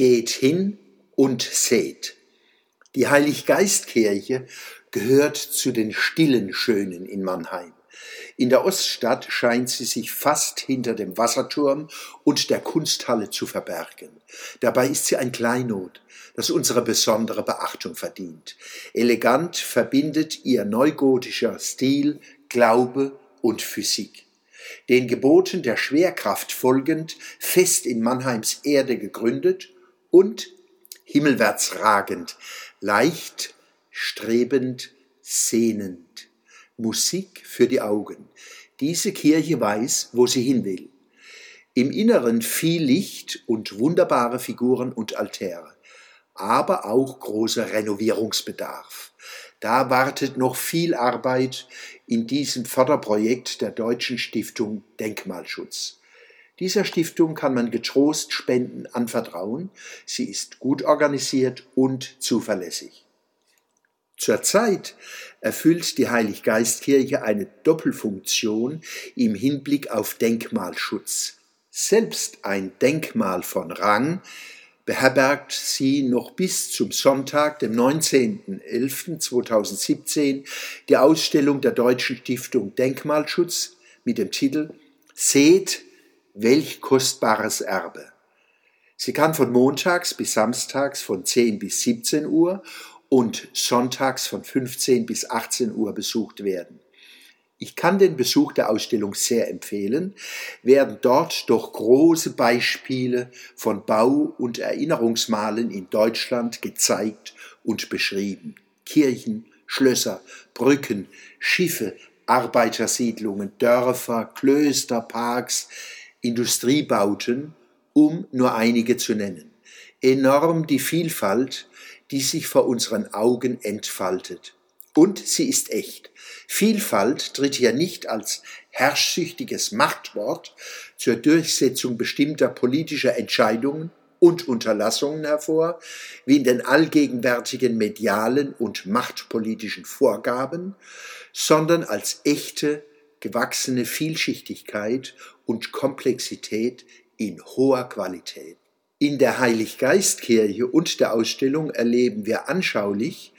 Geht hin und seht. Die Heiliggeistkirche gehört zu den stillen Schönen in Mannheim. In der Oststadt scheint sie sich fast hinter dem Wasserturm und der Kunsthalle zu verbergen. Dabei ist sie ein Kleinod, das unsere besondere Beachtung verdient. Elegant verbindet ihr neugotischer Stil Glaube und Physik. Den Geboten der Schwerkraft folgend, fest in Mannheims Erde gegründet und himmelwärts ragend, leicht, strebend, sehnend. Musik für die Augen. Diese Kirche weiß, wo sie hin will. Im Inneren viel Licht und wunderbare Figuren und Altäre, aber auch großer Renovierungsbedarf. Da wartet noch viel Arbeit in diesem Förderprojekt der Deutschen Stiftung Denkmalschutz. Dieser Stiftung kann man getrost Spenden anvertrauen. Sie ist gut organisiert und zuverlässig. Zurzeit erfüllt die Heiliggeistkirche eine Doppelfunktion im Hinblick auf Denkmalschutz. Selbst ein Denkmal von Rang beherbergt sie noch bis zum Sonntag, dem 19.11.2017, die Ausstellung der Deutschen Stiftung Denkmalschutz mit dem Titel Seht, welch kostbares Erbe. Sie kann von montags bis samstags von 10 bis 17 Uhr und sonntags von 15 bis 18 Uhr besucht werden. Ich kann den Besuch der Ausstellung sehr empfehlen, werden dort doch große Beispiele von Bau- und Erinnerungsmalen in Deutschland gezeigt und beschrieben. Kirchen, Schlösser, Brücken, Schiffe, Arbeitersiedlungen, Dörfer, Klöster, Parks, Industriebauten, um nur einige zu nennen. Enorm die Vielfalt, die sich vor unseren Augen entfaltet. Und sie ist echt. Vielfalt tritt hier nicht als herrschsüchtiges Machtwort zur Durchsetzung bestimmter politischer Entscheidungen und Unterlassungen hervor, wie in den allgegenwärtigen medialen und machtpolitischen Vorgaben, sondern als echte, gewachsene Vielschichtigkeit und Komplexität in hoher Qualität. In der Heiliggeistkirche und der Ausstellung erleben wir anschaulich,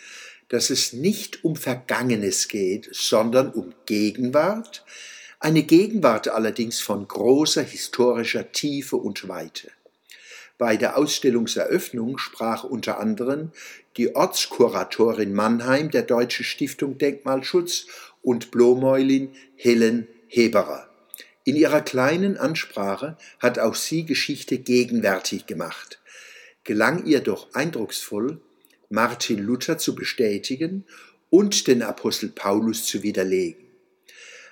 dass es nicht um Vergangenes geht, sondern um Gegenwart, eine Gegenwart allerdings von großer historischer Tiefe und Weite. Bei der Ausstellungseröffnung sprach unter anderem die Ortskuratorin Mannheim der Deutschen Stiftung Denkmalschutz und Blomäulin Helen Heberer. In ihrer kleinen Ansprache hat auch sie Geschichte gegenwärtig gemacht, gelang ihr doch eindrucksvoll, Martin Luther zu bestätigen und den Apostel Paulus zu widerlegen.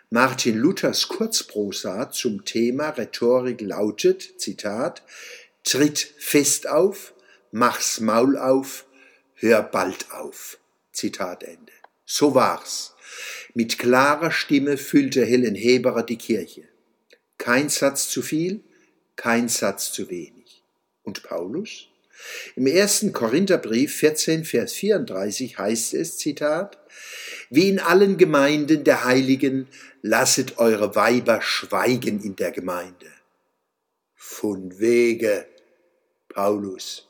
Martin Luthers Kurzprosa zum Thema Rhetorik lautet, Zitat, Tritt fest auf, mach's Maul auf, hör bald auf. Zitat Ende. So war's. Mit klarer Stimme füllte Helen Heberer die Kirche. Kein Satz zu viel, kein Satz zu wenig. Und Paulus? Im ersten Korintherbrief 14, Vers 34 heißt es, Zitat, wie in allen Gemeinden der Heiligen, lasset eure Weiber schweigen in der Gemeinde. Von wege, Paulus.